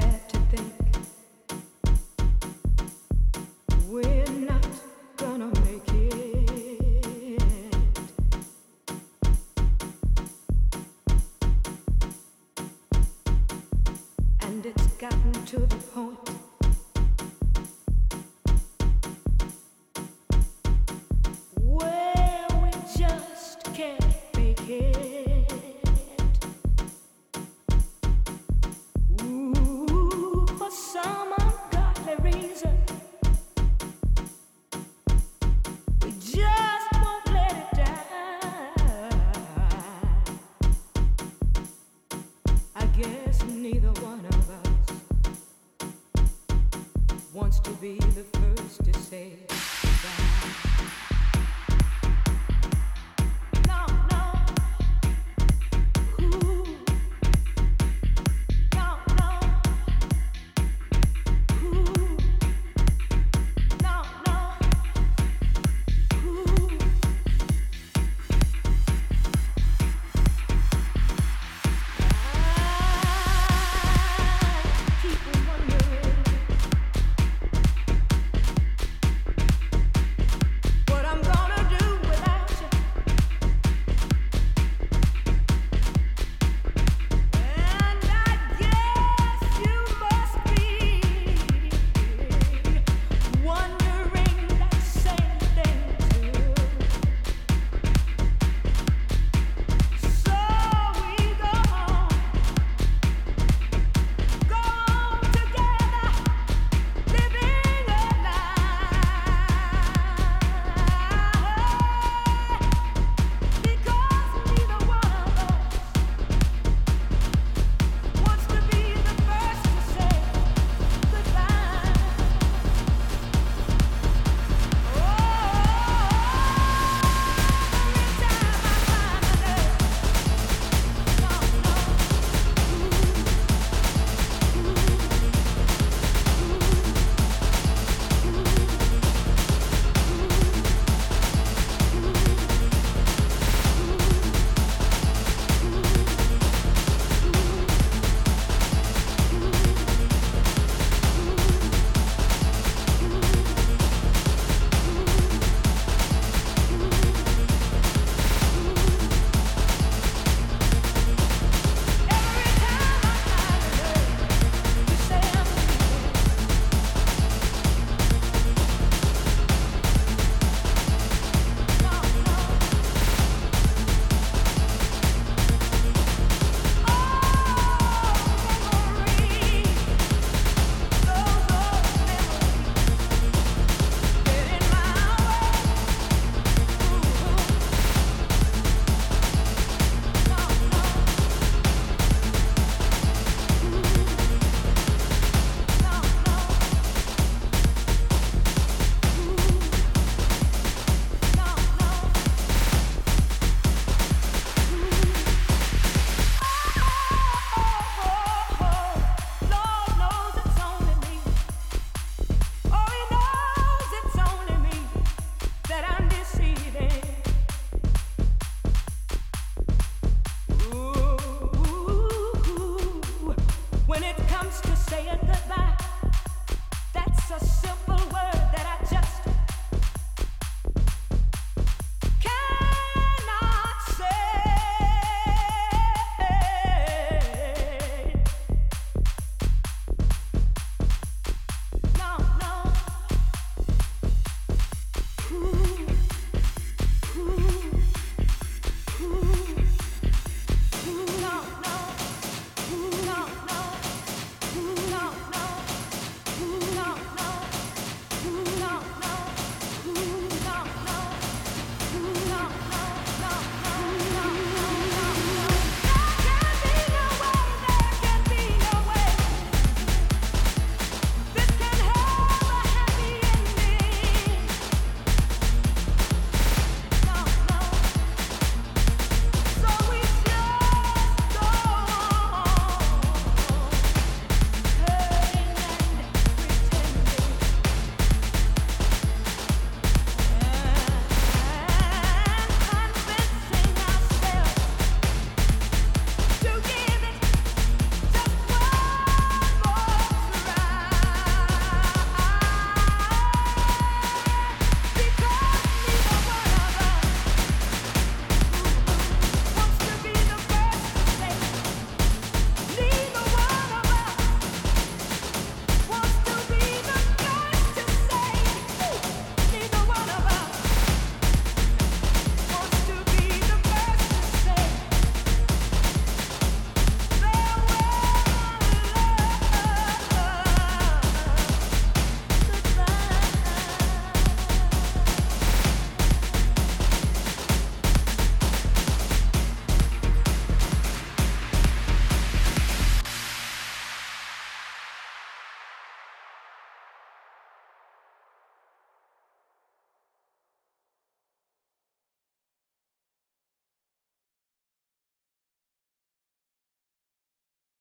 sad to think we're not gonna make it. And it's gotten to the point. be the first to say.